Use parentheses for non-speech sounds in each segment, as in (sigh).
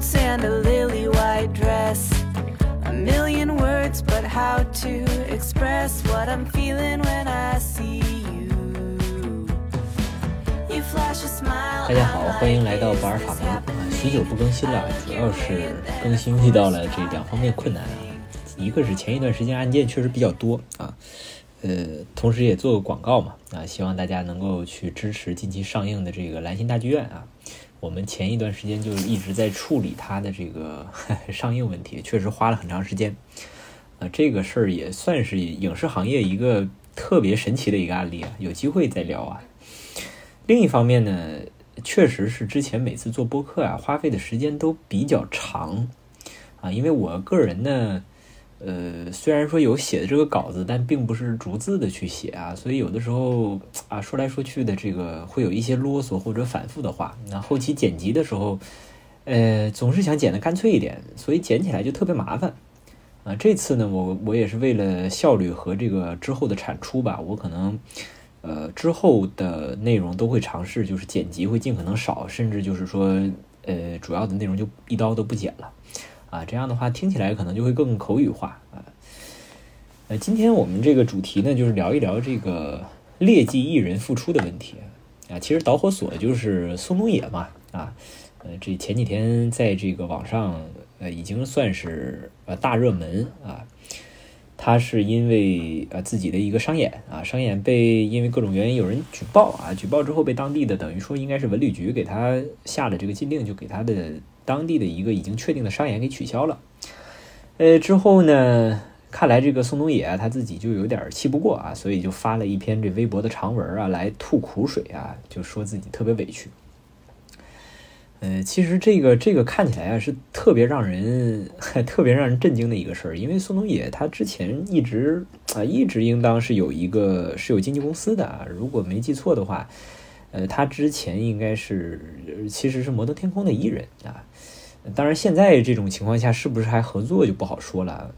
boots and a lily white dress. A million words, but how to express what I'm feeling when I see you. You flash a smile. 大家好，欢迎来到不二法门啊！许久不更新了，主要是更新遇到了这两方面困难啊。一个是前一段时间案件确实比较多啊，呃，同时也做个广告嘛啊，希望大家能够去支持近期上映的这个兰心大剧院啊。我们前一段时间就一直在处理它的这个 (laughs) 上映问题，确实花了很长时间。呃，这个事儿也算是影视行业一个特别神奇的一个案例啊，有机会再聊啊。另一方面呢，确实是之前每次做播客啊，花费的时间都比较长啊，因为我个人呢。呃，虽然说有写的这个稿子，但并不是逐字的去写啊，所以有的时候啊，说来说去的这个会有一些啰嗦或者反复的话。那后期剪辑的时候，呃，总是想剪的干脆一点，所以剪起来就特别麻烦啊。这次呢，我我也是为了效率和这个之后的产出吧，我可能呃之后的内容都会尝试，就是剪辑会尽可能少，甚至就是说呃主要的内容就一刀都不剪了。啊，这样的话听起来可能就会更口语化啊。呃，今天我们这个主题呢，就是聊一聊这个劣迹艺人复出的问题啊。其实导火索就是宋冬野嘛啊。呃，这前几天在这个网上呃已经算是呃大热门啊。他是因为呃自己的一个商演啊，商演被因为各种原因有人举报啊，举报之后被当地的等于说应该是文旅局给他下了这个禁令，就给他的。当地的一个已经确定的商演给取消了，呃，之后呢，看来这个宋冬野，他自己就有点气不过啊，所以就发了一篇这微博的长文啊，来吐苦水啊，就说自己特别委屈。呃，其实这个这个看起来啊，是特别让人 (laughs) 特别让人震惊的一个事儿，因为宋冬野他之前一直啊，一直应当是有一个是有经纪公司的啊，如果没记错的话，呃，他之前应该是其实是摩登天空的艺人啊。当然，现在这种情况下是不是还合作就不好说了。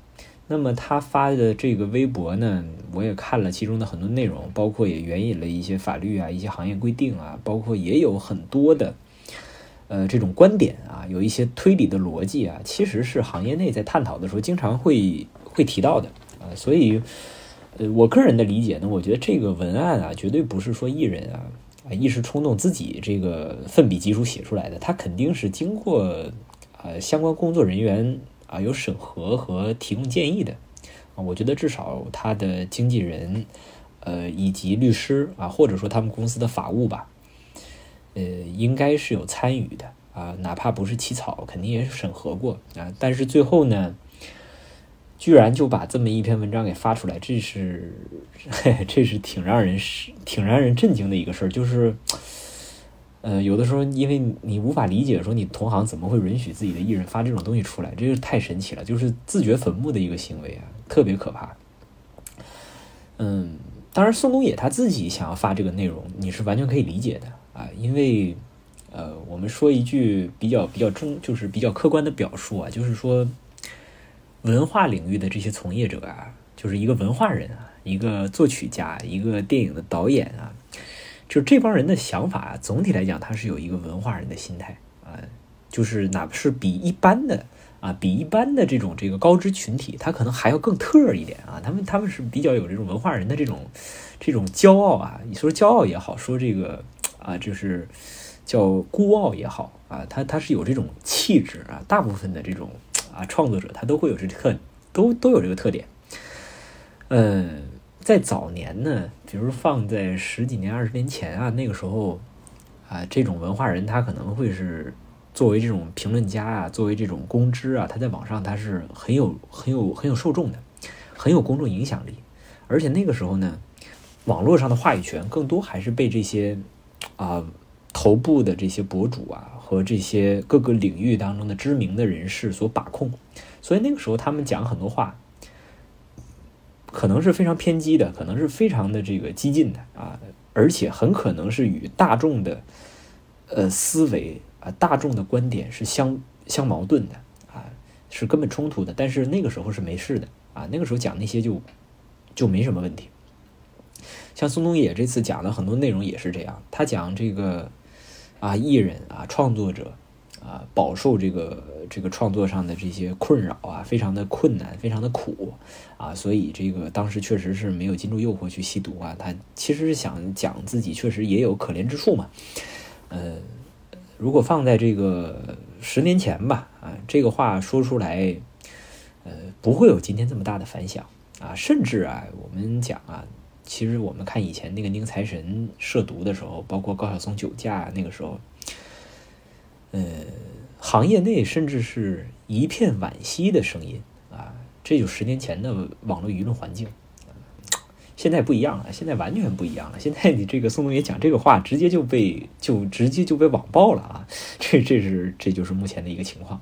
那么他发的这个微博呢，我也看了其中的很多内容，包括也援引了一些法律啊、一些行业规定啊，包括也有很多的呃这种观点啊，有一些推理的逻辑啊，其实是行业内在探讨的时候经常会会提到的啊。所以，呃，我个人的理解呢，我觉得这个文案啊，绝对不是说艺人啊啊一时冲动自己这个奋笔疾书写出来的，他肯定是经过。呃，相关工作人员啊有审核和提供建议的啊，我觉得至少他的经纪人呃以及律师啊，或者说他们公司的法务吧，呃，应该是有参与的啊，哪怕不是起草，肯定也审核过啊。但是最后呢，居然就把这么一篇文章给发出来，这是 (laughs) 这是挺让人是挺让人震惊的一个事儿，就是。呃，有的时候因为你无法理解，说你同行怎么会允许自己的艺人发这种东西出来，这个太神奇了，就是自掘坟墓的一个行为啊，特别可怕。嗯，当然宋冬野他自己想要发这个内容，你是完全可以理解的啊，因为呃，我们说一句比较比较中，就是比较客观的表述啊，就是说文化领域的这些从业者啊，就是一个文化人啊，一个作曲家，一个电影的导演啊。就这帮人的想法啊，总体来讲，他是有一个文化人的心态啊，就是哪怕是比一般的啊，比一般的这种这个高知群体，他可能还要更特一点啊。他们他们是比较有这种文化人的这种这种骄傲啊，你说骄傲也好，说这个啊，就是叫孤傲也好啊，他他是有这种气质啊。大部分的这种啊创作者，他都会有这特，都都有这个特点，嗯。在早年呢，比如放在十几年、二十年前啊，那个时候啊，这种文化人他可能会是作为这种评论家啊，作为这种公知啊，他在网上他是很有、很有、很有受众的，很有公众影响力。而且那个时候呢，网络上的话语权更多还是被这些啊头部的这些博主啊和这些各个领域当中的知名的人士所把控。所以那个时候他们讲很多话。可能是非常偏激的，可能是非常的这个激进的啊，而且很可能是与大众的呃思维啊、大众的观点是相相矛盾的啊，是根本冲突的。但是那个时候是没事的啊，那个时候讲那些就就没什么问题。像宋冬野这次讲的很多内容也是这样，他讲这个啊艺人啊创作者啊，饱受这个这个创作上的这些困扰啊，非常的困难，非常的苦啊，所以这个当时确实是没有禁住诱惑去吸毒啊。他其实是想讲自己确实也有可怜之处嘛。呃，如果放在这个十年前吧，啊，这个话说出来，呃，不会有今天这么大的反响啊，甚至啊，我们讲啊。其实我们看以前那个宁财神涉毒的时候，包括高晓松酒驾那个时候，呃，行业内甚至是一片惋惜的声音啊。这就十年前的网络舆论环境，现在不一样了，现在完全不一样了。现在你这个宋冬野讲这个话，直接就被就直接就被网暴了啊！这这是这就是目前的一个情况。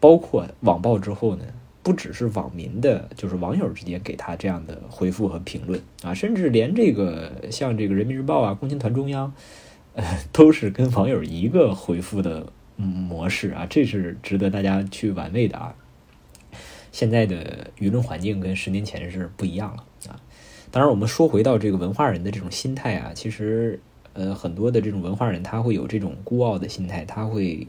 包括网暴之后呢？不只是网民的，就是网友之间给他这样的回复和评论啊，甚至连这个像这个人民日报啊、共青团中央，(laughs) 都是跟网友一个回复的模式啊，这是值得大家去玩味的啊。现在的舆论环境跟十年前是不一样了啊。当然，我们说回到这个文化人的这种心态啊，其实呃，很多的这种文化人他会有这种孤傲的心态，他会。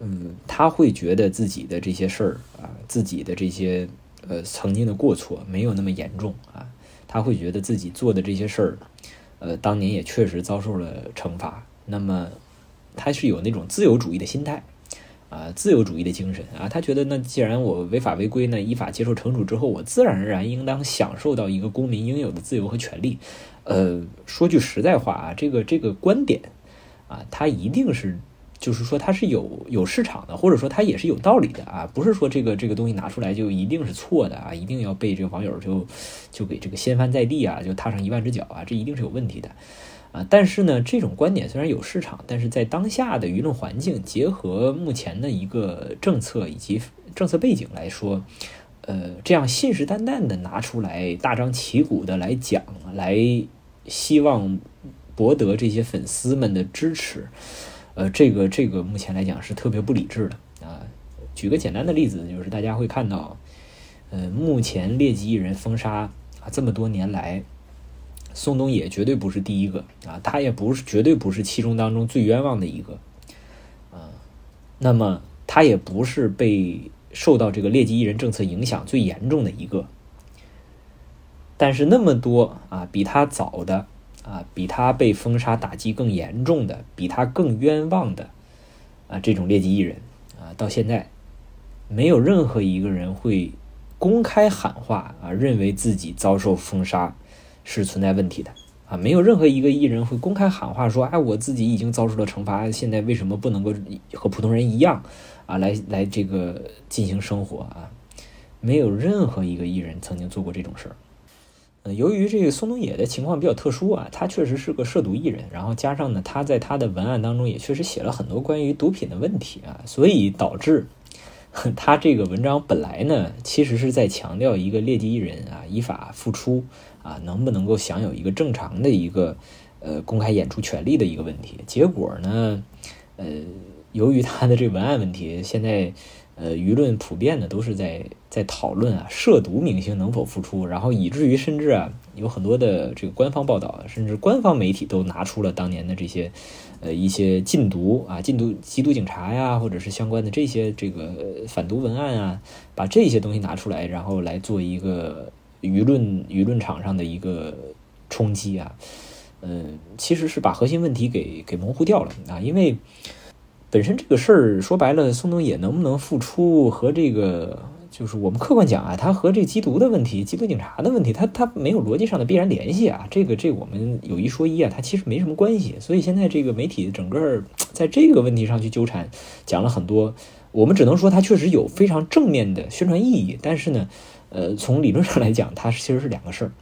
嗯，他会觉得自己的这些事儿啊，自己的这些呃曾经的过错没有那么严重啊，他会觉得自己做的这些事儿，呃，当年也确实遭受了惩罚。那么他是有那种自由主义的心态啊，自由主义的精神啊，他觉得那既然我违法违规呢，依法接受惩处之后，我自然而然应当享受到一个公民应有的自由和权利。呃，说句实在话啊，这个这个观点啊，他一定是。就是说它是有有市场的，或者说它也是有道理的啊，不是说这个这个东西拿出来就一定是错的啊，一定要被这个网友就就给这个掀翻在地啊，就踏上一万只脚啊，这一定是有问题的啊。但是呢，这种观点虽然有市场，但是在当下的舆论环境，结合目前的一个政策以及政策背景来说，呃，这样信誓旦旦的拿出来大张旗鼓的来讲，来希望博得这些粉丝们的支持。呃，这个这个目前来讲是特别不理智的啊。举个简单的例子，就是大家会看到，呃，目前劣迹艺人封杀啊，这么多年来，宋冬野绝对不是第一个啊，他也不是绝对不是其中当中最冤枉的一个啊。那么他也不是被受到这个劣迹艺人政策影响最严重的一个。但是那么多啊，比他早的。啊，比他被封杀打击更严重的，比他更冤枉的，啊，这种劣迹艺人，啊，到现在，没有任何一个人会公开喊话啊，认为自己遭受封杀是存在问题的，啊，没有任何一个艺人会公开喊话说，哎，我自己已经遭受了惩罚，现在为什么不能够和普通人一样啊，来来这个进行生活啊？没有任何一个艺人曾经做过这种事儿。由于这个宋冬野的情况比较特殊啊，他确实是个涉毒艺人，然后加上呢，他在他的文案当中也确实写了很多关于毒品的问题啊，所以导致 (laughs) 他这个文章本来呢，其实是在强调一个劣迹艺人啊依法复出啊，能不能够享有一个正常的一个呃公开演出权利的一个问题。结果呢，呃，由于他的这文案问题，现在。呃，舆论普遍的都是在在讨论啊，涉毒明星能否复出，然后以至于甚至啊，有很多的这个官方报道，甚至官方媒体都拿出了当年的这些，呃，一些禁毒啊、禁毒缉毒警察呀，或者是相关的这些这个反毒文案啊，把这些东西拿出来，然后来做一个舆论舆论场上的一个冲击啊，嗯，其实是把核心问题给给模糊掉了啊，因为。本身这个事儿说白了，宋冬野能不能复出和这个就是我们客观讲啊，他和这缉毒的问题、缉毒警察的问题，他他没有逻辑上的必然联系啊。这个这我们有一说一啊，他其实没什么关系。所以现在这个媒体整个在这个问题上去纠缠，讲了很多，我们只能说他确实有非常正面的宣传意义。但是呢，呃，从理论上来讲，它其实是两个事儿。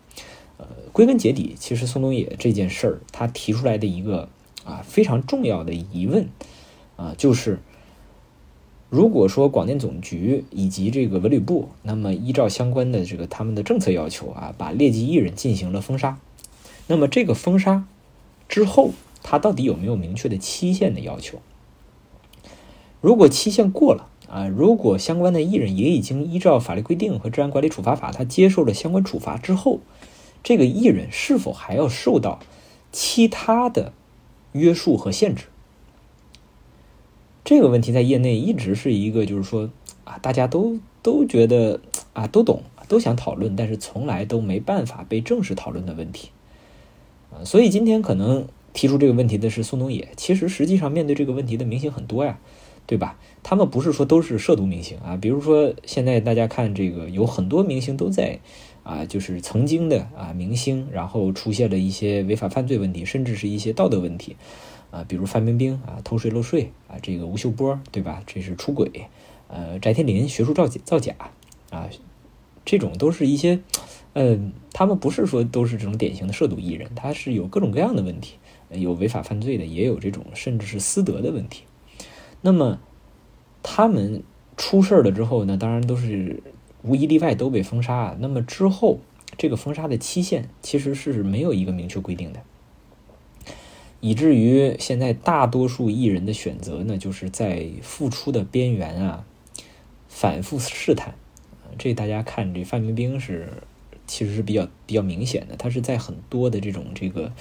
呃，归根结底，其实宋冬野这件事儿，他提出来的一个啊非常重要的疑问。啊，就是如果说广电总局以及这个文旅部，那么依照相关的这个他们的政策要求啊，把劣迹艺人进行了封杀，那么这个封杀之后，他到底有没有明确的期限的要求？如果期限过了啊，如果相关的艺人也已经依照法律规定和治安管理处罚法，他接受了相关处罚之后，这个艺人是否还要受到其他的约束和限制？这个问题在业内一直是一个，就是说啊，大家都都觉得啊，都懂，都想讨论，但是从来都没办法被正式讨论的问题啊。所以今天可能提出这个问题的是宋冬野，其实实际上面对这个问题的明星很多呀，对吧？他们不是说都是涉毒明星啊，比如说现在大家看这个，有很多明星都在啊，就是曾经的啊明星，然后出现了一些违法犯罪问题，甚至是一些道德问题。啊，比如范冰冰啊，偷税漏税啊，这个吴秀波对吧？这是出轨，呃，翟天临学术造假造假啊，这种都是一些，嗯，他们不是说都是这种典型的涉毒艺人，他是有各种各样的问题，有违法犯罪的，也有这种甚至是私德的问题。那么他们出事了之后呢，当然都是无一例外都被封杀。那么之后这个封杀的期限其实是没有一个明确规定的。以至于现在大多数艺人的选择呢，就是在复出的边缘啊，反复试探。这大家看，这范冰冰是其实是比较比较明显的，她是在很多的这种这个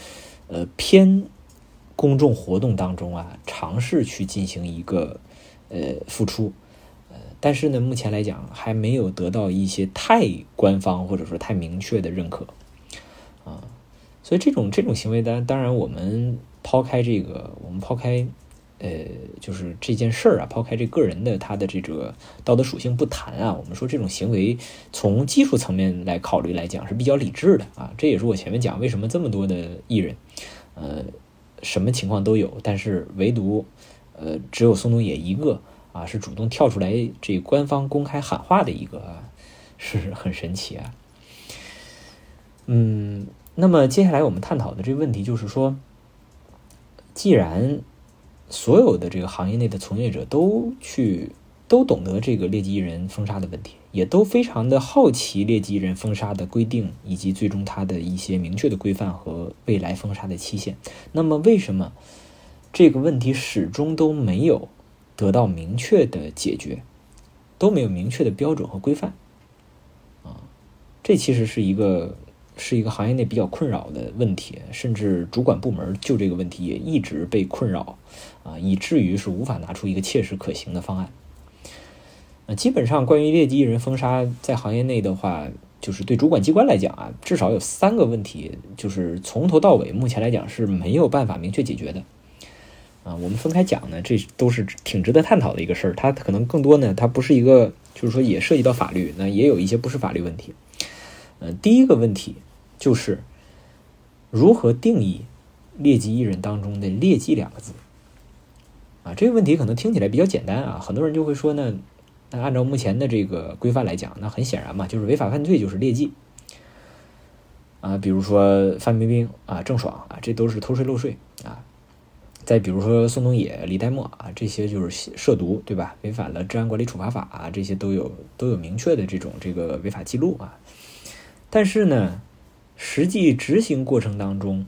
呃偏公众活动当中啊，尝试去进行一个呃复出，呃，但是呢，目前来讲还没有得到一些太官方或者说太明确的认可，所以这种这种行为，当当然我们。抛开这个，我们抛开，呃，就是这件事儿啊，抛开这个人的他的这个道德属性不谈啊，我们说这种行为从技术层面来考虑来讲是比较理智的啊。这也是我前面讲为什么这么多的艺人，呃，什么情况都有，但是唯独，呃，只有宋冬野一个啊是主动跳出来这官方公开喊话的一个，啊，是很神奇啊。嗯，那么接下来我们探讨的这个问题就是说。既然所有的这个行业内的从业者都去都懂得这个劣迹艺人封杀的问题，也都非常的好奇劣迹艺人封杀的规定以及最终它的一些明确的规范和未来封杀的期限，那么为什么这个问题始终都没有得到明确的解决，都没有明确的标准和规范？啊，这其实是一个。是一个行业内比较困扰的问题，甚至主管部门就这个问题也一直被困扰，啊，以至于是无法拿出一个切实可行的方案。呃，基本上关于劣迹艺人封杀在行业内的话，就是对主管机关来讲啊，至少有三个问题，就是从头到尾目前来讲是没有办法明确解决的。啊，我们分开讲呢，这都是挺值得探讨的一个事儿。它可能更多呢，它不是一个，就是说也涉及到法律，那也有一些不是法律问题。呃，第一个问题。就是如何定义劣迹艺人当中的“劣迹”两个字啊？这个问题可能听起来比较简单啊，很多人就会说呢，那按照目前的这个规范来讲，那很显然嘛，就是违法犯罪就是劣迹啊。比如说范冰冰啊、郑爽啊，这都是偷税漏税啊。再比如说宋冬野、李代沫啊，这些就是涉毒，对吧？违反了治安管理处罚法啊，这些都有都有明确的这种这个违法记录啊。但是呢？实际执行过程当中，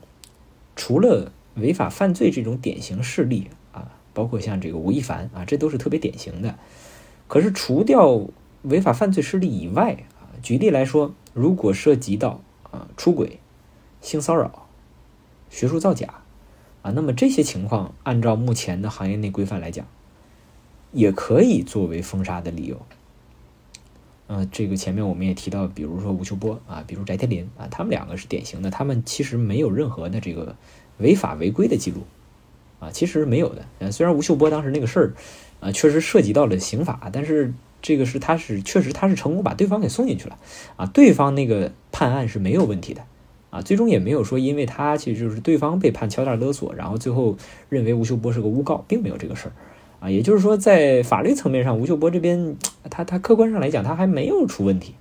除了违法犯罪这种典型事例啊，包括像这个吴亦凡啊，这都是特别典型的。可是除掉违法犯罪事例以外啊，举例来说，如果涉及到啊出轨、性骚扰、学术造假啊，那么这些情况按照目前的行业内规范来讲，也可以作为封杀的理由。呃，这个前面我们也提到，比如说吴秀波啊，比如翟天临啊，他们两个是典型的，他们其实没有任何的这个违法违规的记录啊，其实没有的。呃，虽然吴秀波当时那个事儿啊，确实涉及到了刑法，但是这个是他是确实他是成功把对方给送进去了啊，对方那个判案是没有问题的啊，最终也没有说因为他其实就是对方被判敲诈勒索，然后最后认为吴秀波是个诬告，并没有这个事儿。啊，也就是说，在法律层面上，吴秀波这边，他他客观上来讲，他还没有出问题，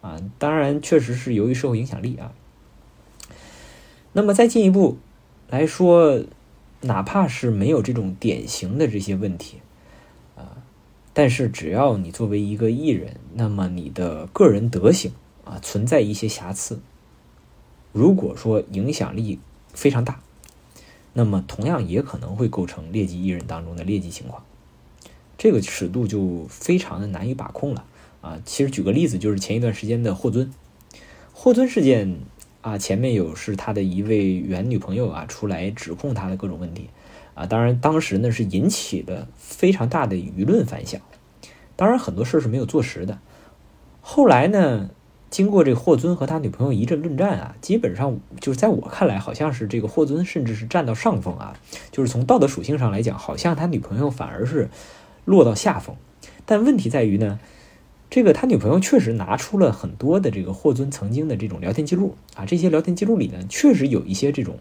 啊，当然确实是由于社会影响力啊。那么再进一步来说，哪怕是没有这种典型的这些问题，啊，但是只要你作为一个艺人，那么你的个人德行啊存在一些瑕疵，如果说影响力非常大。那么同样也可能会构成劣迹艺人当中的劣迹情况，这个尺度就非常的难以把控了啊！其实举个例子，就是前一段时间的霍尊，霍尊事件啊，前面有是他的一位原女朋友啊出来指控他的各种问题啊，当然当时呢是引起了非常大的舆论反响。当然很多事是没有坐实的。后来呢，经过这霍尊和他女朋友一阵论战啊，基本上就是在我看来，好像是这个霍尊甚至是占到上风啊，就是从道德属性上来讲，好像他女朋友反而是落到下风。但问题在于呢。这个他女朋友确实拿出了很多的这个霍尊曾经的这种聊天记录啊，这些聊天记录里呢，确实有一些这种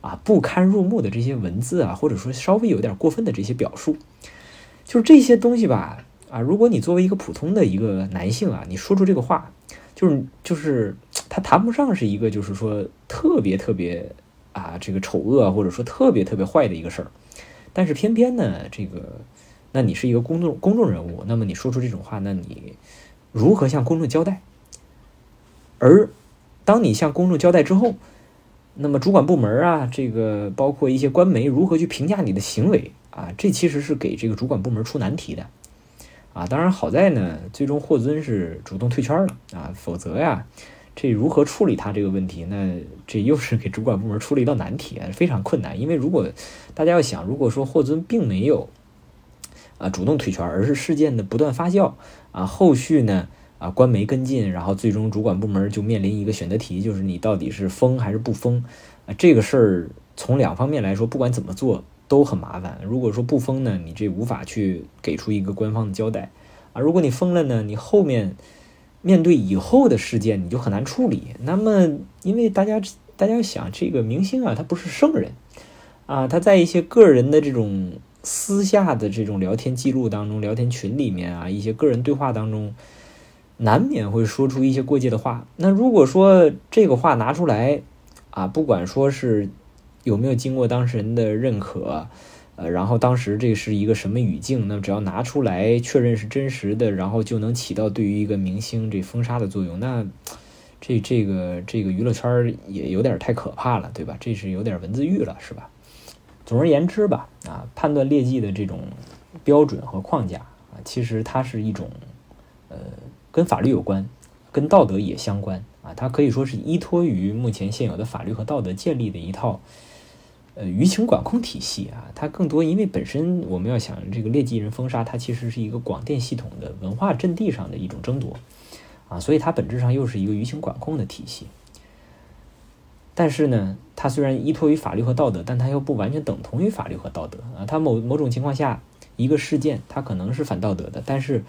啊不堪入目的这些文字啊，或者说稍微有点过分的这些表述，就是这些东西吧啊，如果你作为一个普通的一个男性啊，你说出这个话，就是就是他谈不上是一个就是说特别特别啊这个丑恶或者说特别特别坏的一个事儿，但是偏偏呢这个。那你是一个公众公众人物，那么你说出这种话，那你如何向公众交代？而当你向公众交代之后，那么主管部门啊，这个包括一些官媒如何去评价你的行为啊？这其实是给这个主管部门出难题的啊。当然好在呢，最终霍尊是主动退圈了啊，否则呀，这如何处理他这个问题？那这又是给主管部门出了一道难题，非常困难。因为如果大家要想，如果说霍尊并没有啊，主动退圈，而是事件的不断发酵啊，后续呢啊，官媒跟进，然后最终主管部门就面临一个选择题，就是你到底是封还是不封啊？这个事儿从两方面来说，不管怎么做都很麻烦。如果说不封呢，你这无法去给出一个官方的交代啊；如果你封了呢，你后面面对以后的事件你就很难处理。那么，因为大家大家想，这个明星啊，他不是圣人啊，他在一些个人的这种。私下的这种聊天记录当中，聊天群里面啊，一些个人对话当中，难免会说出一些过界的话。那如果说这个话拿出来啊，不管说是有没有经过当事人的认可，呃，然后当时这是一个什么语境，那只要拿出来确认是真实的，然后就能起到对于一个明星这封杀的作用。那这这个这个娱乐圈也有点太可怕了，对吧？这是有点文字狱了，是吧？总而言之吧，啊，判断劣迹的这种标准和框架啊，其实它是一种，呃，跟法律有关，跟道德也相关啊，它可以说是依托于目前现有的法律和道德建立的一套，呃，舆情管控体系啊，它更多因为本身我们要想这个劣迹人封杀，它其实是一个广电系统的文化阵地上的一种争夺啊，所以它本质上又是一个舆情管控的体系。但是呢，它虽然依托于法律和道德，但它又不完全等同于法律和道德啊。它某某种情况下，一个事件它可能是反道德的，但是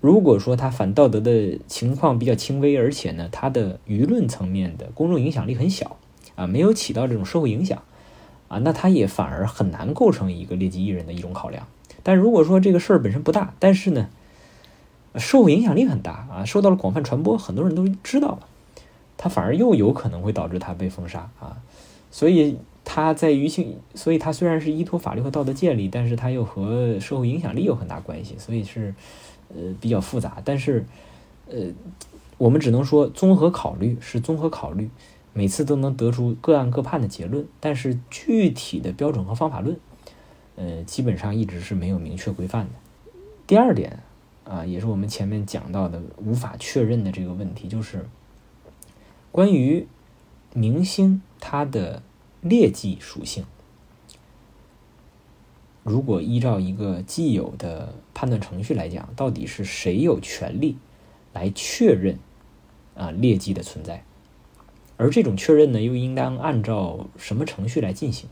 如果说它反道德的情况比较轻微，而且呢，它的舆论层面的公众影响力很小啊，没有起到这种社会影响啊，那它也反而很难构成一个劣迹艺人的一种考量。但如果说这个事儿本身不大，但是呢，社会影响力很大啊，受到了广泛传播，很多人都知道了。他反而又有可能会导致他被封杀啊，所以他在舆情，所以他虽然是依托法律和道德建立，但是他又和社会影响力有很大关系，所以是呃比较复杂。但是呃，我们只能说综合考虑是综合考虑，每次都能得出各案各判的结论，但是具体的标准和方法论，呃，基本上一直是没有明确规范的。第二点啊，也是我们前面讲到的无法确认的这个问题，就是。关于明星他的劣迹属性，如果依照一个既有的判断程序来讲，到底是谁有权利来确认啊劣迹的存在？而这种确认呢，又应当按照什么程序来进行？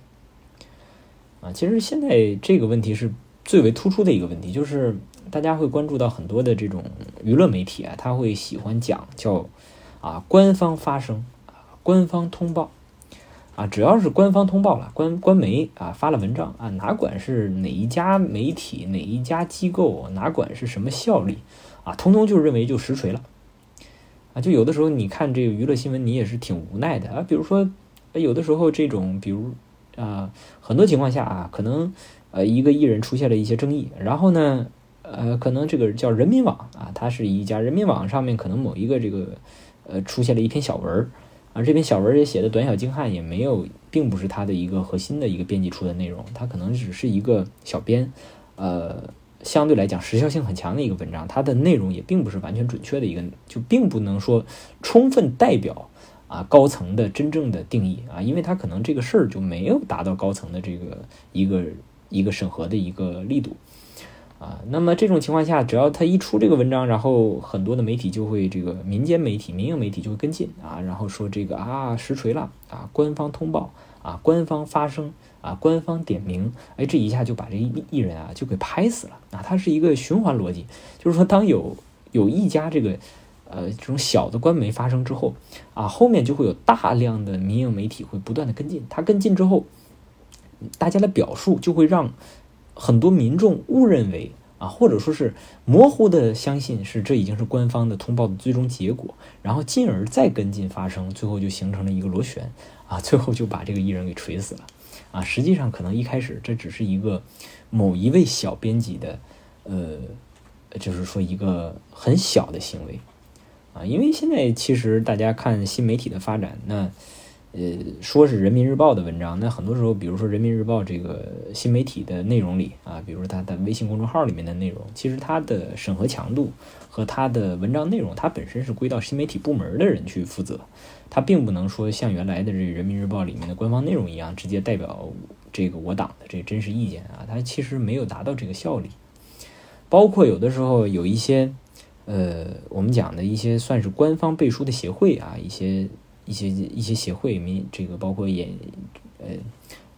啊，其实现在这个问题是最为突出的一个问题，就是大家会关注到很多的这种娱乐媒体啊，他会喜欢讲叫。啊，官方发声啊，官方通报啊，只要是官方通报了，官官媒啊发了文章啊，哪管是哪一家媒体、哪一家机构，哪管是什么效力啊，通通就认为就实锤了啊。就有的时候你看这个娱乐新闻，你也是挺无奈的啊。比如说，有的时候这种，比如啊，很多情况下啊，可能呃一个艺人出现了一些争议，然后呢，呃，可能这个叫人民网啊，它是一家人民网上面可能某一个这个。呃，出现了一篇小文儿，啊，这篇小文儿也写的短小精悍，也没有，并不是他的一个核心的一个编辑出的内容，它可能只是一个小编，呃，相对来讲时效性很强的一个文章，它的内容也并不是完全准确的一个，就并不能说充分代表啊高层的真正的定义啊，因为他可能这个事儿就没有达到高层的这个一个一个审核的一个力度啊。那么这种情况下，只要他一出这个文章，然后很多的媒体就会这个民间媒体、民营媒体就会跟进啊，然后说这个啊实锤了啊，官方通报啊，官方发声啊，官方点名，哎，这一下就把这艺艺人啊就给拍死了啊。它是一个循环逻辑，就是说当有有一家这个。呃，这种小的官媒发生之后，啊，后面就会有大量的民营媒体会不断的跟进。他跟进之后，大家的表述就会让很多民众误认为啊，或者说是模糊的相信是这已经是官方的通报的最终结果，然后进而再跟进发生，最后就形成了一个螺旋啊，最后就把这个艺人给锤死了啊。实际上，可能一开始这只是一个某一位小编辑的，呃，就是说一个很小的行为。啊，因为现在其实大家看新媒体的发展，那呃说是人民日报的文章，那很多时候，比如说人民日报这个新媒体的内容里啊，比如说它的微信公众号里面的内容，其实它的审核强度和它的文章内容，它本身是归到新媒体部门的人去负责，它并不能说像原来的这人民日报里面的官方内容一样，直接代表这个我党的这真实意见啊，它其实没有达到这个效力，包括有的时候有一些。呃，我们讲的一些算是官方背书的协会啊，一些一些一些协会，民这个包括演呃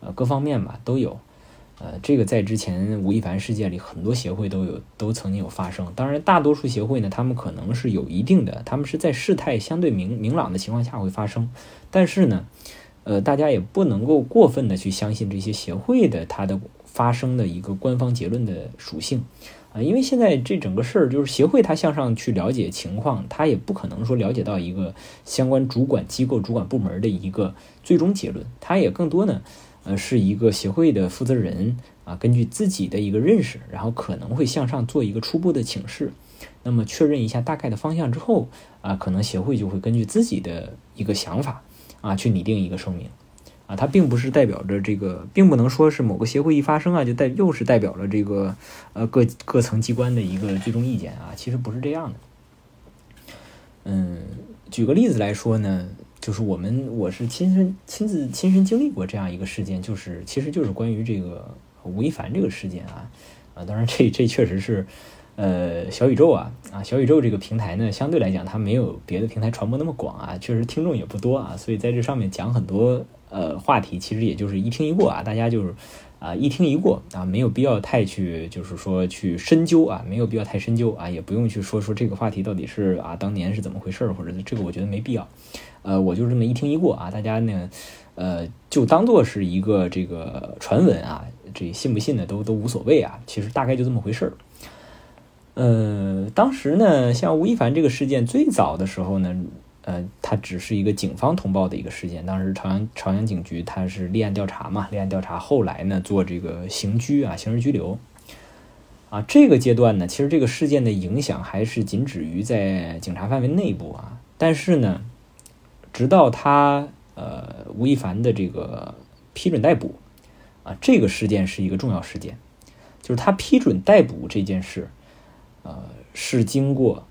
呃各方面吧都有。呃，这个在之前吴亦凡事件里，很多协会都有都曾经有发生。当然，大多数协会呢，他们可能是有一定的，他们是在事态相对明明朗的情况下会发生。但是呢，呃，大家也不能够过分的去相信这些协会的它的发生的一个官方结论的属性。因为现在这整个事儿就是协会，他向上去了解情况，他也不可能说了解到一个相关主管机构、主管部门的一个最终结论，他也更多呢，呃，是一个协会的负责人啊，根据自己的一个认识，然后可能会向上做一个初步的请示，那么确认一下大概的方向之后啊，可能协会就会根据自己的一个想法啊，去拟定一个声明。啊，它并不是代表着这个，并不能说是某个协会一发生啊，就代又是代表了这个呃各各层机关的一个最终意见啊，其实不是这样的。嗯，举个例子来说呢，就是我们我是亲身亲自亲身经历过这样一个事件，就是其实就是关于这个吴亦凡这个事件啊啊，当然这这确实是呃小宇宙啊啊小宇宙这个平台呢，相对来讲它没有别的平台传播那么广啊，确实听众也不多啊，所以在这上面讲很多。呃，话题其实也就是一听一过啊，大家就是啊一听一过啊，没有必要太去就是说去深究啊，没有必要太深究啊，也不用去说说这个话题到底是啊当年是怎么回事，或者这个我觉得没必要。呃，我就这么一听一过啊，大家呢呃就当做是一个这个传闻啊，这信不信的都都无所谓啊，其实大概就这么回事儿。呃，当时呢，像吴亦凡这个事件最早的时候呢。呃，它只是一个警方通报的一个事件。当时朝阳朝阳警局它是立案调查嘛，立案调查，后来呢做这个刑拘啊，刑事拘留。啊，这个阶段呢，其实这个事件的影响还是仅止于在警察范围内部啊。但是呢，直到他呃吴亦凡的这个批准逮捕啊，这个事件是一个重要事件，就是他批准逮捕这件事，呃，是经过。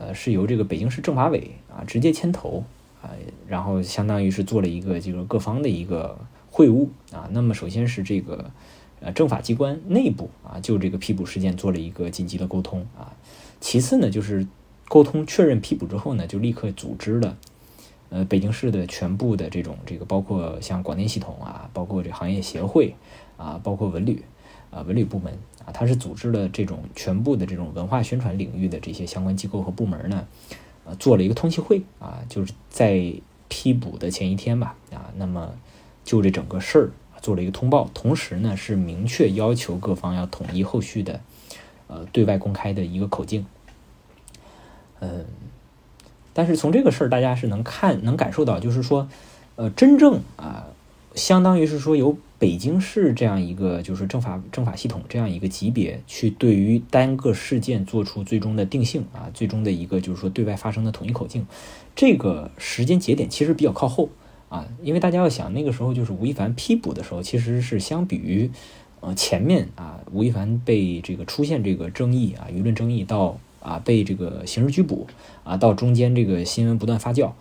呃，是由这个北京市政法委啊直接牵头啊，然后相当于是做了一个这个各方的一个会晤啊。那么首先是这个呃政法机关内部啊，就这个批捕事件做了一个紧急的沟通啊。其次呢，就是沟通确认批捕之后呢，就立刻组织了呃北京市的全部的这种这个包括像广电系统啊，包括这行业协会啊，包括文旅啊文旅部门。啊，它是组织了这种全部的这种文化宣传领域的这些相关机构和部门呢，做了一个通气会啊，就是在批捕的前一天吧啊，那么就这整个事儿做了一个通报，同时呢是明确要求各方要统一后续的呃对外公开的一个口径，嗯，但是从这个事儿大家是能看能感受到，就是说呃真正啊，相当于是说有。北京市这样一个就是政法政法系统这样一个级别，去对于单个事件做出最终的定性啊，最终的一个就是说对外发生的统一口径，这个时间节点其实比较靠后啊，因为大家要想那个时候就是吴亦凡批捕的时候，其实是相比于呃前面啊吴亦凡被这个出现这个争议啊舆论争议到啊被这个刑事拘捕啊到中间这个新闻不断发酵。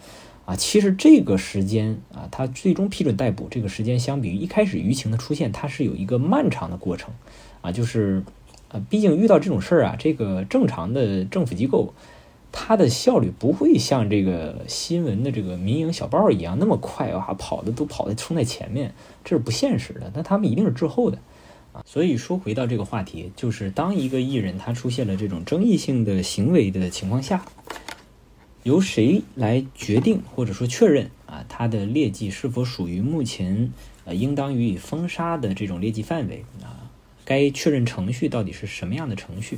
啊，其实这个时间啊，他最终批准逮捕这个时间，相比于一开始舆情的出现，它是有一个漫长的过程啊，就是啊，毕竟遇到这种事儿啊，这个正常的政府机构，它的效率不会像这个新闻的这个民营小报一样那么快啊，跑的都跑在冲在前面，这是不现实的。那他们一定是滞后的啊。所以说回到这个话题，就是当一个艺人他出现了这种争议性的行为的情况下。由谁来决定或者说确认啊，他的劣迹是否属于目前呃应当予以封杀的这种劣迹范围啊？该确认程序到底是什么样的程序？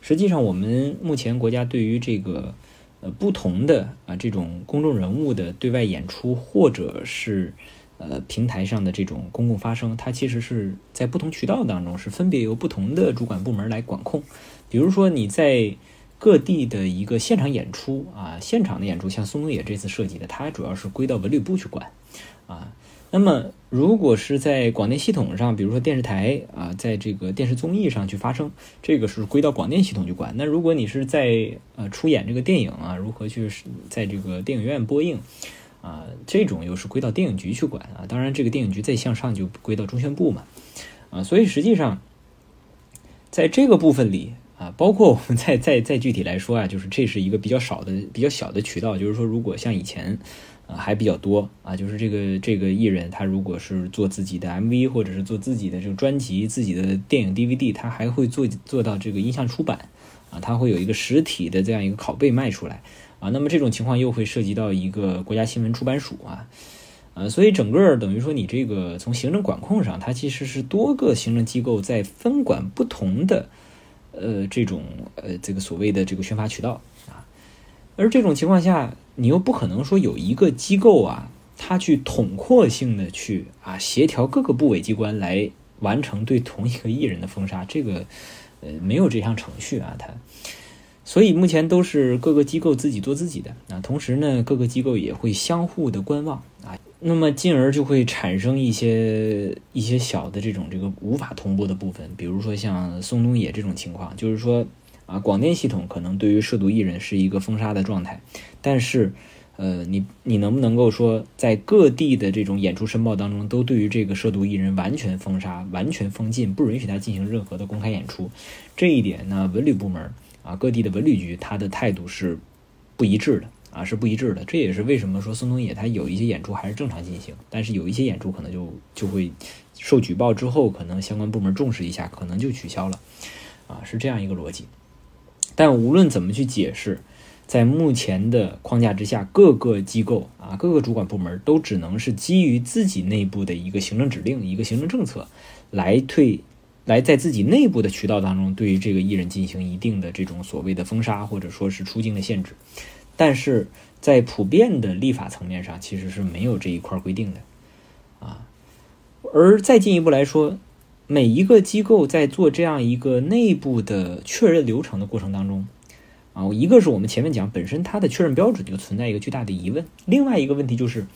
实际上，我们目前国家对于这个呃不同的啊这种公众人物的对外演出，或者是呃平台上的这种公共发声，它其实是在不同渠道当中是分别由不同的主管部门来管控。比如说你在。各地的一个现场演出啊，现场的演出，像松东野这次设计的，它主要是归到文旅部去管啊。那么，如果是在广电系统上，比如说电视台啊，在这个电视综艺上去发声，这个是归到广电系统去管。那如果你是在呃出演这个电影啊，如何去在这个电影院播映啊，这种又是归到电影局去管啊。当然，这个电影局再向上就归到中宣部嘛啊。所以实际上，在这个部分里。啊，包括我们再再再具体来说啊，就是这是一个比较少的、比较小的渠道。就是说，如果像以前，啊还比较多啊，就是这个这个艺人他如果是做自己的 MV 或者是做自己的这个专辑、自己的电影 DVD，他还会做做到这个音像出版啊，他会有一个实体的这样一个拷贝卖出来啊。那么这种情况又会涉及到一个国家新闻出版署啊，呃，所以整个等于说你这个从行政管控上，它其实是多个行政机构在分管不同的。呃，这种呃，这个所谓的这个宣发渠道啊，而这种情况下，你又不可能说有一个机构啊，它去统括性的去啊协调各个部委机关来完成对同一个艺人的封杀，这个呃没有这项程序啊，它，所以目前都是各个机构自己做自己的啊，同时呢，各个机构也会相互的观望啊。那么，进而就会产生一些一些小的这种这个无法同步的部分，比如说像宋冬野这种情况，就是说啊，广电系统可能对于涉毒艺人是一个封杀的状态，但是，呃，你你能不能够说在各地的这种演出申报当中，都对于这个涉毒艺人完全封杀、完全封禁，不允许他进行任何的公开演出？这一点呢，文旅部门啊，各地的文旅局他的态度是不一致的。啊，是不一致的，这也是为什么说宋冬野他有一些演出还是正常进行，但是有一些演出可能就就会受举报之后，可能相关部门重视一下，可能就取消了，啊，是这样一个逻辑。但无论怎么去解释，在目前的框架之下，各个机构啊，各个主管部门都只能是基于自己内部的一个行政指令、一个行政政策来退，来在自己内部的渠道当中，对于这个艺人进行一定的这种所谓的封杀或者说是出境的限制。但是在普遍的立法层面上，其实是没有这一块规定的，啊，而再进一步来说，每一个机构在做这样一个内部的确认流程的过程当中，啊，一个是我们前面讲本身它的确认标准就存在一个巨大的疑问，另外一个问题就是，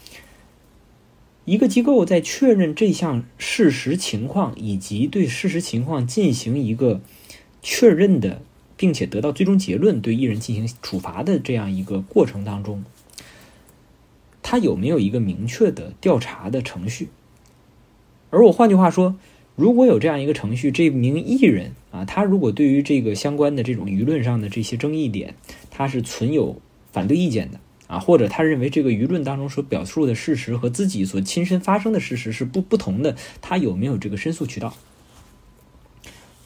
一个机构在确认这项事实情况以及对事实情况进行一个确认的。并且得到最终结论，对艺人进行处罚的这样一个过程当中，他有没有一个明确的调查的程序？而我换句话说，如果有这样一个程序，这名艺人啊，他如果对于这个相关的这种舆论上的这些争议点，他是存有反对意见的啊，或者他认为这个舆论当中所表述的事实和自己所亲身发生的事实是不不同的，他有没有这个申诉渠道？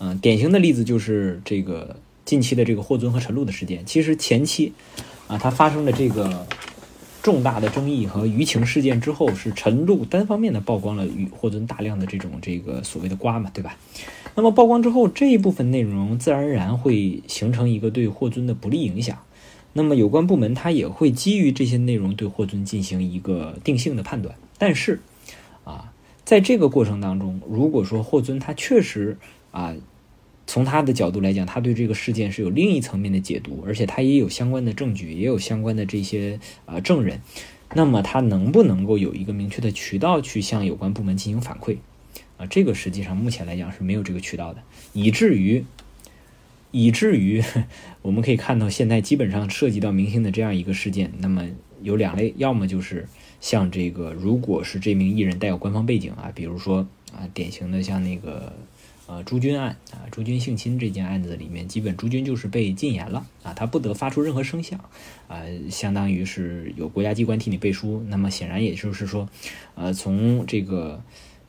嗯，典型的例子就是这个。近期的这个霍尊和陈露的事件，其实前期啊，他发生的这个重大的争议和舆情事件之后，是陈露单方面的曝光了与霍尊大量的这种这个所谓的瓜嘛，对吧？那么曝光之后，这一部分内容自然而然会形成一个对霍尊的不利影响。那么有关部门他也会基于这些内容对霍尊进行一个定性的判断。但是啊，在这个过程当中，如果说霍尊他确实啊。从他的角度来讲，他对这个事件是有另一层面的解读，而且他也有相关的证据，也有相关的这些啊证人。那么他能不能够有一个明确的渠道去向有关部门进行反馈？啊，这个实际上目前来讲是没有这个渠道的，以至于以至于 (laughs) 我们可以看到，现在基本上涉及到明星的这样一个事件，那么有两类，要么就是像这个，如果是这名艺人带有官方背景啊，比如说啊，典型的像那个呃朱军案啊，朱军性侵这件案子里面，基本朱军就是被禁言了啊，他不得发出任何声响啊，相当于是有国家机关替你背书。那么显然也就是说，呃，从这个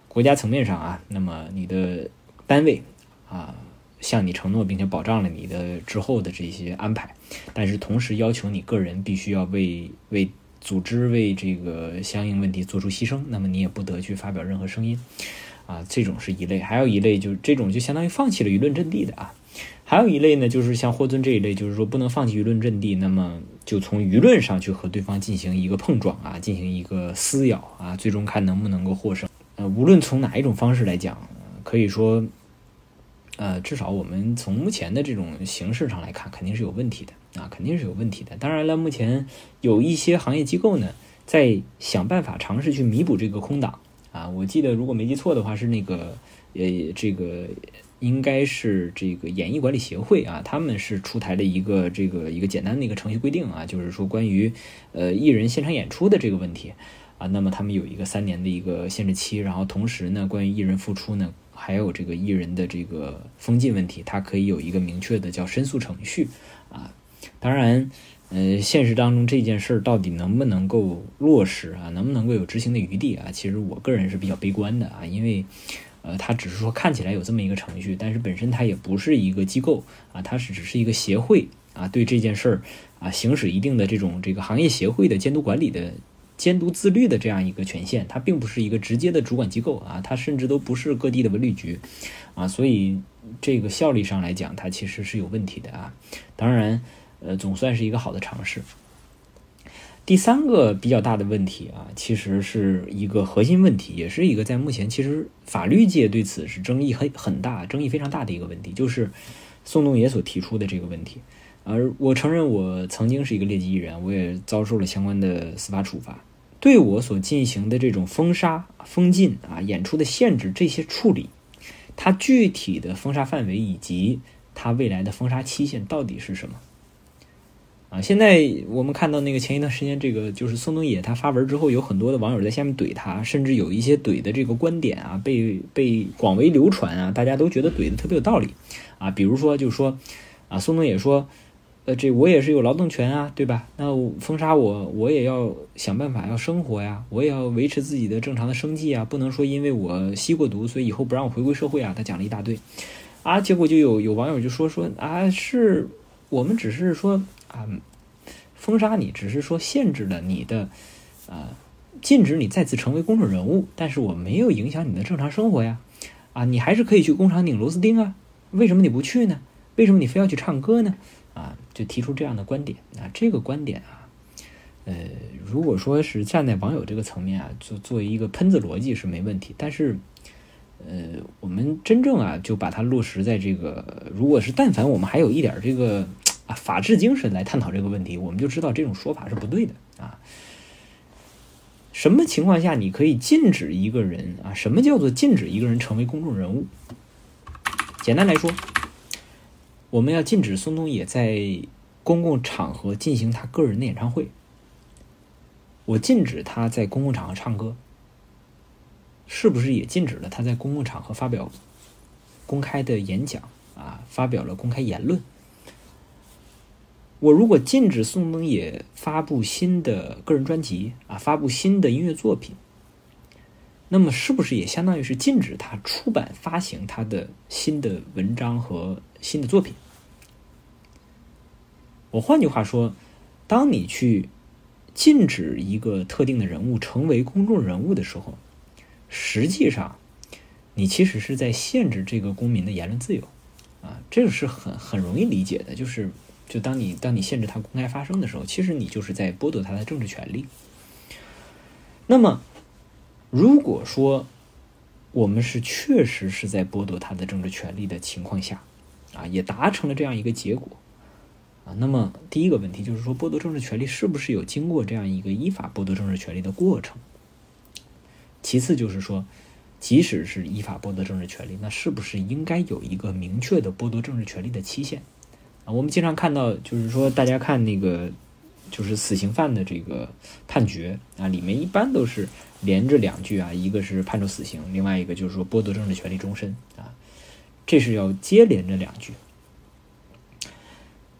国家层面上啊，那么你的单位啊。向你承诺，并且保障了你的之后的这些安排，但是同时要求你个人必须要为为组织为这个相应问题做出牺牲，那么你也不得去发表任何声音，啊，这种是一类；还有一类就是这种就相当于放弃了舆论阵地的啊，还有一类呢，就是像霍尊这一类，就是说不能放弃舆论阵地，那么就从舆论上去和对方进行一个碰撞啊，进行一个撕咬啊，最终看能不能够获胜。呃，无论从哪一种方式来讲，可以说。呃，至少我们从目前的这种形式上来看，肯定是有问题的啊，肯定是有问题的。当然了，目前有一些行业机构呢，在想办法尝试去弥补这个空档啊。我记得如果没记错的话，是那个呃，这个应该是这个演艺管理协会啊，他们是出台了一个这个一个简单的一个程序规定啊，就是说关于呃艺人现场演出的这个问题啊，那么他们有一个三年的一个限制期，然后同时呢，关于艺人复出呢。还有这个艺人的这个封禁问题，它可以有一个明确的叫申诉程序啊。当然，呃，现实当中这件事儿到底能不能够落实啊，能不能够有执行的余地啊？其实我个人是比较悲观的啊，因为呃，它只是说看起来有这么一个程序，但是本身它也不是一个机构啊，它是只是一个协会啊，对这件事儿啊，行使一定的这种这个行业协会的监督管理的。监督自律的这样一个权限，它并不是一个直接的主管机构啊，它甚至都不是各地的文旅局啊，所以这个效率上来讲，它其实是有问题的啊。当然，呃，总算是一个好的尝试。第三个比较大的问题啊，其实是一个核心问题，也是一个在目前其实法律界对此是争议很很大、争议非常大的一个问题，就是宋冬野所提出的这个问题。而我承认，我曾经是一个劣迹艺人，我也遭受了相关的司法处罚。对我所进行的这种封杀、封禁啊、演出的限制这些处理，它具体的封杀范围以及它未来的封杀期限到底是什么？啊，现在我们看到那个前一段时间，这个就是宋冬野他发文之后，有很多的网友在下面怼他，甚至有一些怼的这个观点啊，被被广为流传啊，大家都觉得怼的特别有道理啊。比如说，就说啊，宋冬野说。呃，这我也是有劳动权啊，对吧？那封杀我，我也要想办法要生活呀，我也要维持自己的正常的生计啊，不能说因为我吸过毒，所以以后不让我回归社会啊。他讲了一大堆，啊，结果就有有网友就说说啊，是我们只是说啊，封杀你，只是说限制了你的啊，禁止你再次成为公众人物，但是我没有影响你的正常生活呀，啊，你还是可以去工厂拧螺丝钉啊，为什么你不去呢？为什么你非要去唱歌呢？啊，就提出这样的观点啊，这个观点啊，呃，如果说是站在网友这个层面啊，做作为一个喷子逻辑是没问题，但是，呃，我们真正啊，就把它落实在这个，如果是但凡我们还有一点这个啊法治精神来探讨这个问题，我们就知道这种说法是不对的啊。什么情况下你可以禁止一个人啊？什么叫做禁止一个人成为公众人物？简单来说。我们要禁止宋冬野在公共场合进行他个人的演唱会。我禁止他在公共场合唱歌，是不是也禁止了他在公共场合发表公开的演讲啊？发表了公开言论。我如果禁止宋冬野发布新的个人专辑啊，发布新的音乐作品，那么是不是也相当于是禁止他出版发行他的新的文章和？新的作品，我换句话说，当你去禁止一个特定的人物成为公众人物的时候，实际上你其实是在限制这个公民的言论自由啊，这个是很很容易理解的。就是，就当你当你限制他公开发声的时候，其实你就是在剥夺他的政治权利。那么，如果说我们是确实是在剥夺他的政治权利的情况下，啊，也达成了这样一个结果，啊，那么第一个问题就是说，剥夺政治权利是不是有经过这样一个依法剥夺政治权利的过程？其次就是说，即使是依法剥夺政治权利，那是不是应该有一个明确的剥夺政治权利的期限？我们经常看到，就是说大家看那个就是死刑犯的这个判决啊，里面一般都是连着两句啊，一个是判处死刑，另外一个就是说剥夺政治权利终身啊，这是要接连着两句。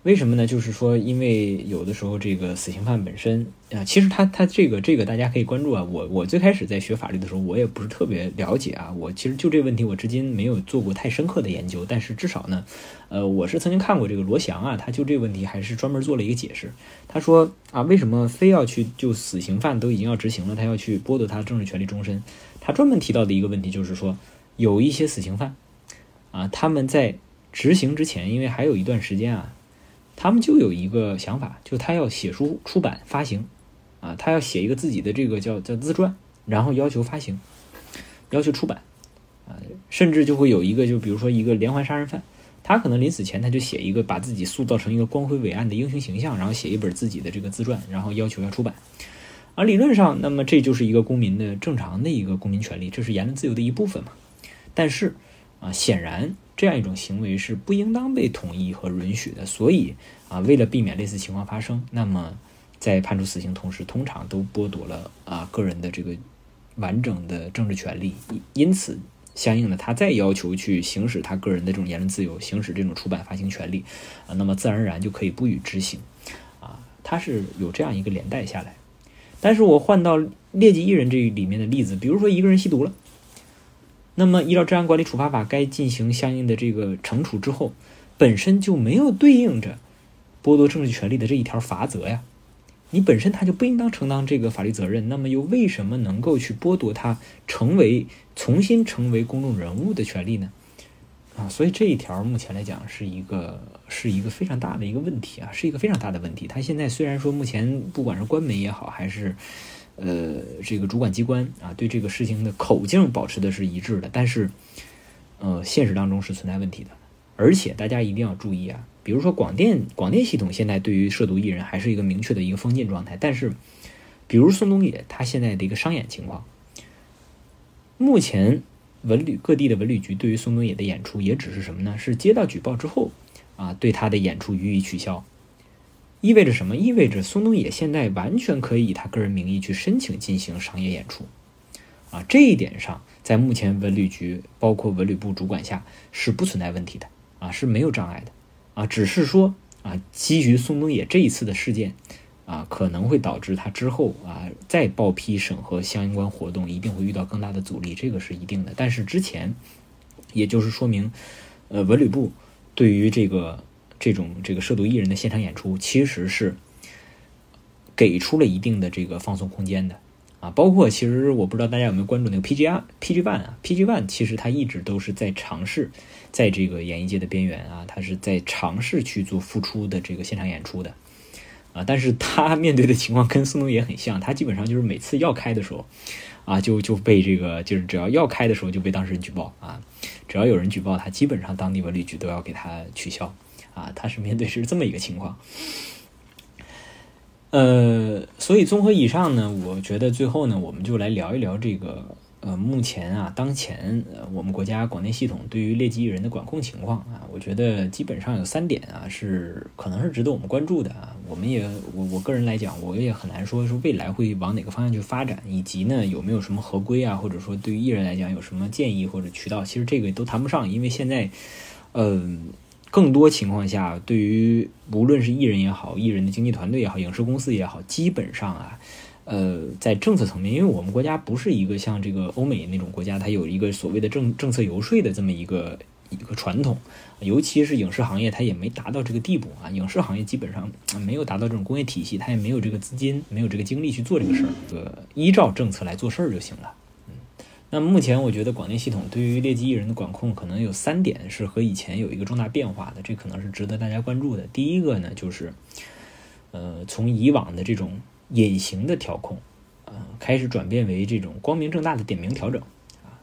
为什么呢？就是说，因为有的时候这个死刑犯本身啊，其实他他这个这个大家可以关注啊。我我最开始在学法律的时候，我也不是特别了解啊。我其实就这个问题，我至今没有做过太深刻的研究。但是至少呢，呃，我是曾经看过这个罗翔啊，他就这个问题还是专门做了一个解释。他说啊，为什么非要去就死刑犯都已经要执行了，他要去剥夺他政治权利终身？他专门提到的一个问题就是说，有一些死刑犯啊，他们在执行之前，因为还有一段时间啊。他们就有一个想法，就他要写书出版发行，啊，他要写一个自己的这个叫叫自传，然后要求发行，要求出版，啊，甚至就会有一个，就比如说一个连环杀人犯，他可能临死前他就写一个，把自己塑造成一个光辉伟岸的英雄形象，然后写一本自己的这个自传，然后要求要出版，而理论上，那么这就是一个公民的正常的一个公民权利，这是言论自由的一部分嘛，但是，啊，显然。这样一种行为是不应当被同意和允许的，所以啊，为了避免类似情况发生，那么在判处死刑同时，通常都剥夺了啊个人的这个完整的政治权利，因此相应的他再要求去行使他个人的这种言论自由，行使这种出版发行权利啊，那么自然而然就可以不予执行啊，他是有这样一个连带下来。但是我换到劣迹艺人这里面的例子，比如说一个人吸毒了。那么，依照治安管理处罚法该进行相应的这个惩处之后，本身就没有对应着剥夺政治权利的这一条法则呀。你本身他就不应当承担这个法律责任，那么又为什么能够去剥夺他成为重新成为公众人物的权利呢？啊，所以这一条目前来讲是一个是一个非常大的一个问题啊，是一个非常大的问题。他现在虽然说目前不管是官媒也好，还是呃，这个主管机关啊，对这个事情的口径保持的是一致的，但是，呃，现实当中是存在问题的。而且大家一定要注意啊，比如说广电广电系统现在对于涉毒艺人还是一个明确的一个封禁状态，但是，比如宋冬野他现在的一个商演情况，目前文旅各地的文旅局对于宋冬野的演出也只是什么呢？是接到举报之后啊，对他的演出予以取消。意味着什么？意味着宋冬野现在完全可以以他个人名义去申请进行商业演出，啊，这一点上，在目前文旅局包括文旅部主管下是不存在问题的，啊，是没有障碍的，啊，只是说啊，基于宋冬野这一次的事件，啊，可能会导致他之后啊再报批审核相关活动一定会遇到更大的阻力，这个是一定的。但是之前，也就是说明，呃，文旅部对于这个。这种这个涉毒艺人的现场演出，其实是给出了一定的这个放松空间的啊。包括其实我不知道大家有没有关注那个 PG 二 PG One 啊，PG One 其实他一直都是在尝试在这个演艺界的边缘啊，他是在尝试去做复出的这个现场演出的啊。但是他面对的情况跟宋冬野很像，他基本上就是每次要开的时候啊，就就被这个就是只要要开的时候就被当事人举报啊，只要有人举报他，基本上当地文旅局都要给他取消。啊，他是面对是这么一个情况，呃，所以综合以上呢，我觉得最后呢，我们就来聊一聊这个呃，目前啊，当前呃，我们国家广电系统对于劣迹艺人的管控情况啊，我觉得基本上有三点啊，是可能是值得我们关注的啊。我们也我我个人来讲，我也很难说说未来会往哪个方向去发展，以及呢有没有什么合规啊，或者说对于艺人来讲有什么建议或者渠道，其实这个都谈不上，因为现在嗯。更多情况下，对于无论是艺人也好，艺人的经纪团队也好，影视公司也好，基本上啊，呃，在政策层面，因为我们国家不是一个像这个欧美那种国家，它有一个所谓的政政策游说的这么一个一个传统，尤其是影视行业，它也没达到这个地步啊。影视行业基本上没有达到这种工业体系，它也没有这个资金，没有这个精力去做这个事儿，呃，依照政策来做事儿就行了。那目前我觉得广电系统对于劣迹艺人的管控可能有三点是和以前有一个重大变化的，这可能是值得大家关注的。第一个呢，就是呃，从以往的这种隐形的调控，呃，开始转变为这种光明正大的点名调整啊。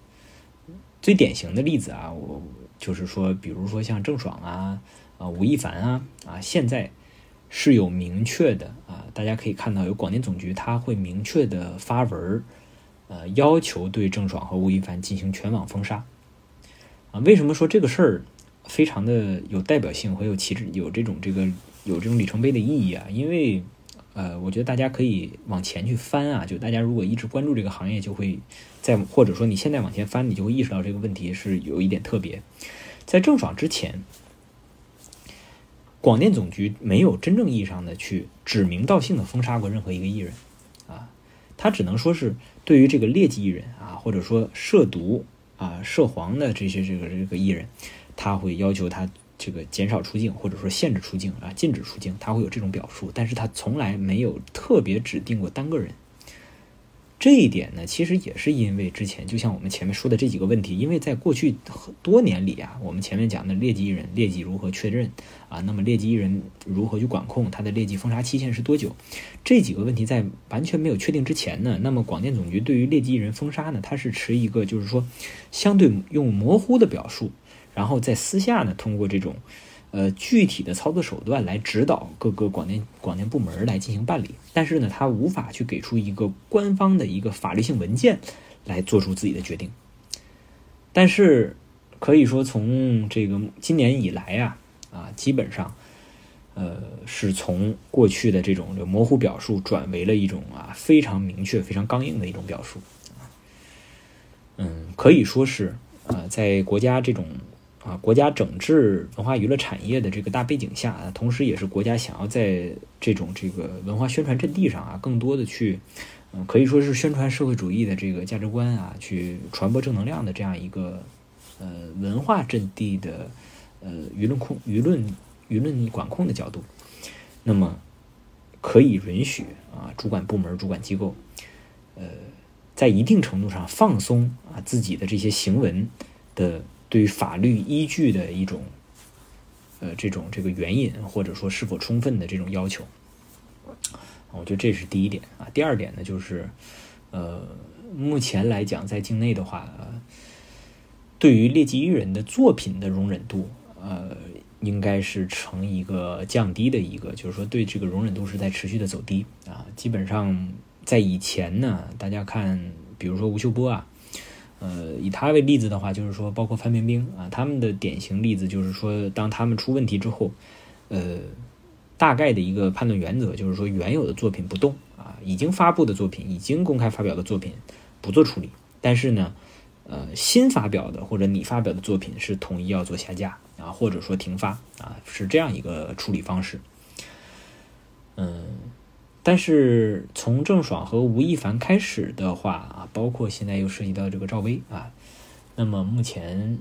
最典型的例子啊，我就是说，比如说像郑爽啊、啊吴亦凡啊啊，现在是有明确的啊，大家可以看到有广电总局他会明确的发文儿。呃，要求对郑爽和吴亦凡进行全网封杀啊？为什么说这个事儿非常的有代表性和有旗帜、有这种这个有这种里程碑的意义啊？因为呃，我觉得大家可以往前去翻啊，就大家如果一直关注这个行业，就会在或者说你现在往前翻，你就会意识到这个问题是有一点特别。在郑爽之前，广电总局没有真正意义上的去指名道姓的封杀过任何一个艺人啊，他只能说是对于这个劣迹艺人啊，或者说涉毒啊、涉黄的这些这个这个艺人，他会要求他。这个减少出境，或者说限制出境啊，禁止出境，他会有这种表述，但是他从来没有特别指定过单个人。这一点呢，其实也是因为之前就像我们前面说的这几个问题，因为在过去多年里啊，我们前面讲的劣迹艺人劣迹如何确认啊，那么劣迹艺人如何去管控，他的劣迹封杀期限是多久？这几个问题在完全没有确定之前呢，那么广电总局对于劣迹艺人封杀呢，它是持一个就是说相对用模糊的表述。然后在私下呢，通过这种，呃，具体的操作手段来指导各个广电广电部门来进行办理，但是呢，他无法去给出一个官方的一个法律性文件来做出自己的决定。但是可以说，从这个今年以来啊，啊，基本上，呃，是从过去的这种模糊表述转为了一种啊非常明确、非常刚硬的一种表述。嗯，可以说是啊，在国家这种。啊，国家整治文化娱乐产业的这个大背景下，同时也是国家想要在这种这个文化宣传阵地上啊，更多的去，嗯，可以说是宣传社会主义的这个价值观啊，去传播正能量的这样一个呃文化阵地的呃舆论控、舆论舆论管控的角度，那么可以允许啊主管部门、主管机构，呃，在一定程度上放松啊自己的这些行文的。对于法律依据的一种，呃，这种这个援引或者说是否充分的这种要求，我觉得这是第一点啊。第二点呢，就是，呃，目前来讲，在境内的话，对于劣迹艺人的作品的容忍度，呃，应该是呈一个降低的一个，就是说对这个容忍度是在持续的走低啊。基本上在以前呢，大家看，比如说吴秀波啊。呃，以他为例子的话，就是说，包括范冰冰啊，他们的典型例子就是说，当他们出问题之后，呃，大概的一个判断原则就是说，原有的作品不动啊，已经发布的作品、已经公开发表的作品不做处理，但是呢，呃，新发表的或者你发表的作品是统一要做下架啊，或者说停发啊，是这样一个处理方式，嗯。但是从郑爽和吴亦凡开始的话啊，包括现在又涉及到这个赵薇啊，那么目前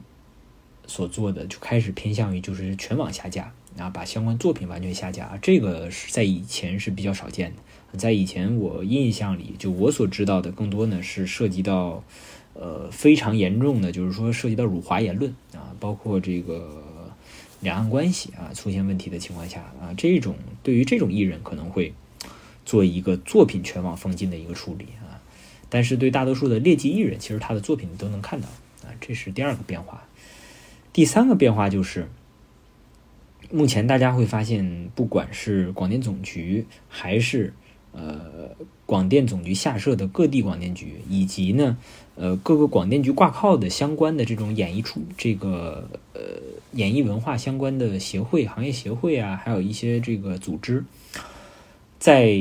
所做的就开始偏向于就是全网下架啊，把相关作品完全下架，这个是在以前是比较少见的。在以前我印象里，就我所知道的，更多呢是涉及到呃非常严重的，就是说涉及到辱华言论啊，包括这个两岸关系啊出现问题的情况下啊，这种对于这种艺人可能会。做一个作品全网封禁的一个处理啊，但是对大多数的劣迹艺人，其实他的作品都能看到啊，这是第二个变化。第三个变化就是，目前大家会发现，不管是广电总局，还是呃广电总局下设的各地广电局，以及呢呃各个广电局挂靠的相关的这种演艺处这个呃演艺文化相关的协会、行业协会啊，还有一些这个组织。在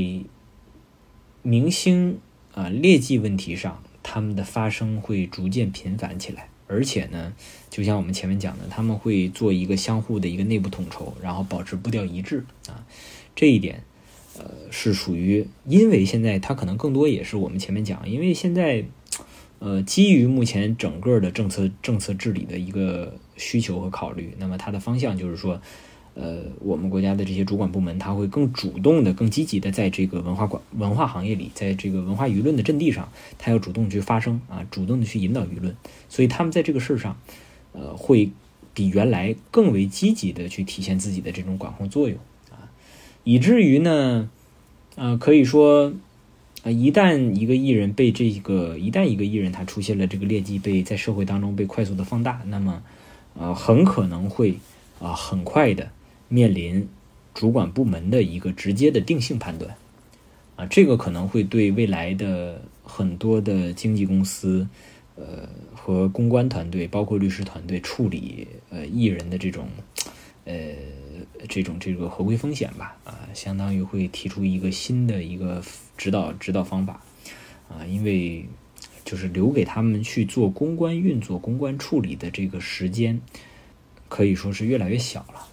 明星啊劣迹问题上，他们的发生会逐渐频繁起来，而且呢，就像我们前面讲的，他们会做一个相互的一个内部统筹，然后保持步调一致啊。这一点，呃，是属于，因为现在它可能更多也是我们前面讲，因为现在，呃，基于目前整个的政策政策治理的一个需求和考虑，那么它的方向就是说。呃，我们国家的这些主管部门，他会更主动的、更积极的，在这个文化管文化行业里，在这个文化舆论的阵地上，他要主动去发声啊，主动的去引导舆论。所以他们在这个事儿上，呃，会比原来更为积极的去体现自己的这种管控作用啊，以至于呢，呃，可以说，啊，一旦一个艺人被这个，一旦一个艺人他出现了这个劣迹，被在社会当中被快速的放大，那么，呃，很可能会啊，很快的。面临主管部门的一个直接的定性判断，啊，这个可能会对未来的很多的经纪公司，呃，和公关团队，包括律师团队处理呃艺人的这种呃这种这个合规风险吧，啊，相当于会提出一个新的一个指导指导方法，啊，因为就是留给他们去做公关运作、公关处理的这个时间，可以说是越来越小了，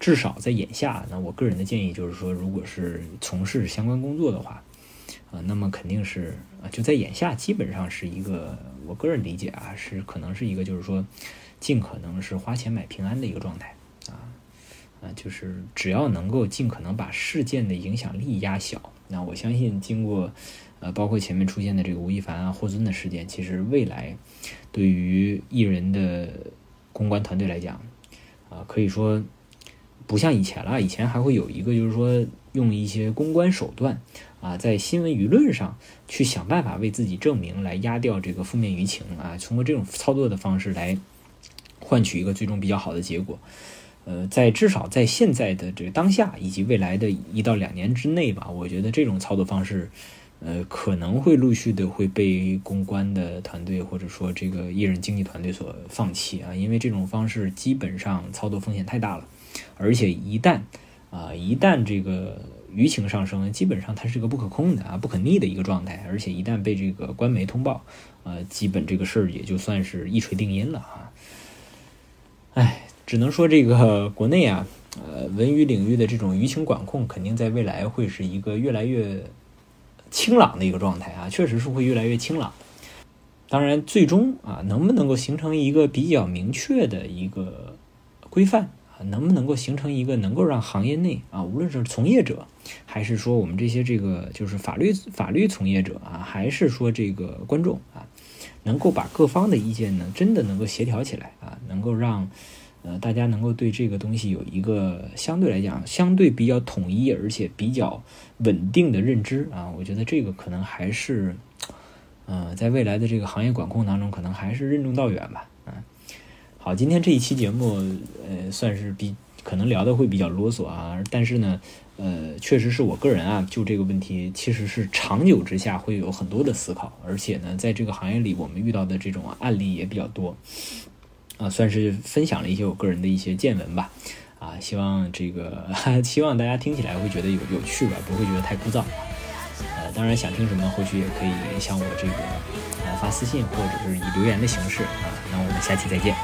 至少在眼下，那我个人的建议就是说，如果是从事相关工作的话，啊，那么肯定是啊，就在眼下，基本上是一个我个人理解啊，是可能是一个就是说，尽可能是花钱买平安的一个状态。啊啊，就是只要能够尽可能把事件的影响力压小，那我相信经过，呃，包括前面出现的这个吴亦凡啊、霍尊的事件，其实未来对于艺人的公关团队来讲，啊，可以说不像以前了。以前还会有一个就是说用一些公关手段啊，在新闻舆论上去想办法为自己证明，来压掉这个负面舆情啊，通过这种操作的方式来换取一个最终比较好的结果。呃，在至少在现在的这个当下以及未来的一到两年之内吧，我觉得这种操作方式，呃，可能会陆续的会被公关的团队或者说这个艺人经纪团队所放弃啊，因为这种方式基本上操作风险太大了，而且一旦啊一旦这个舆情上升，基本上它是个不可控的啊不可逆的一个状态，而且一旦被这个官媒通报，呃，基本这个事儿也就算是一锤定音了啊，哎。只能说这个国内啊，呃，文娱领域的这种舆情管控，肯定在未来会是一个越来越清朗的一个状态啊，确实是会越来越清朗。当然，最终啊，能不能够形成一个比较明确的一个规范，能不能够形成一个能够让行业内啊，无论是从业者，还是说我们这些这个就是法律法律从业者啊，还是说这个观众啊，能够把各方的意见呢，真的能够协调起来啊，能够让。呃，大家能够对这个东西有一个相对来讲相对比较统一而且比较稳定的认知啊，我觉得这个可能还是，呃，在未来的这个行业管控当中，可能还是任重道远吧。好，今天这一期节目，呃，算是比可能聊的会比较啰嗦啊，但是呢，呃，确实是我个人啊，就这个问题，其实是长久之下会有很多的思考，而且呢，在这个行业里，我们遇到的这种案例也比较多。啊，算是分享了一些我个人的一些见闻吧，啊，希望这个 (laughs) 希望大家听起来会觉得有有趣吧，不会觉得太枯燥。呃，当然想听什么，后续也可以向我这个来发私信或者是以留言的形式啊。那我们下期再见。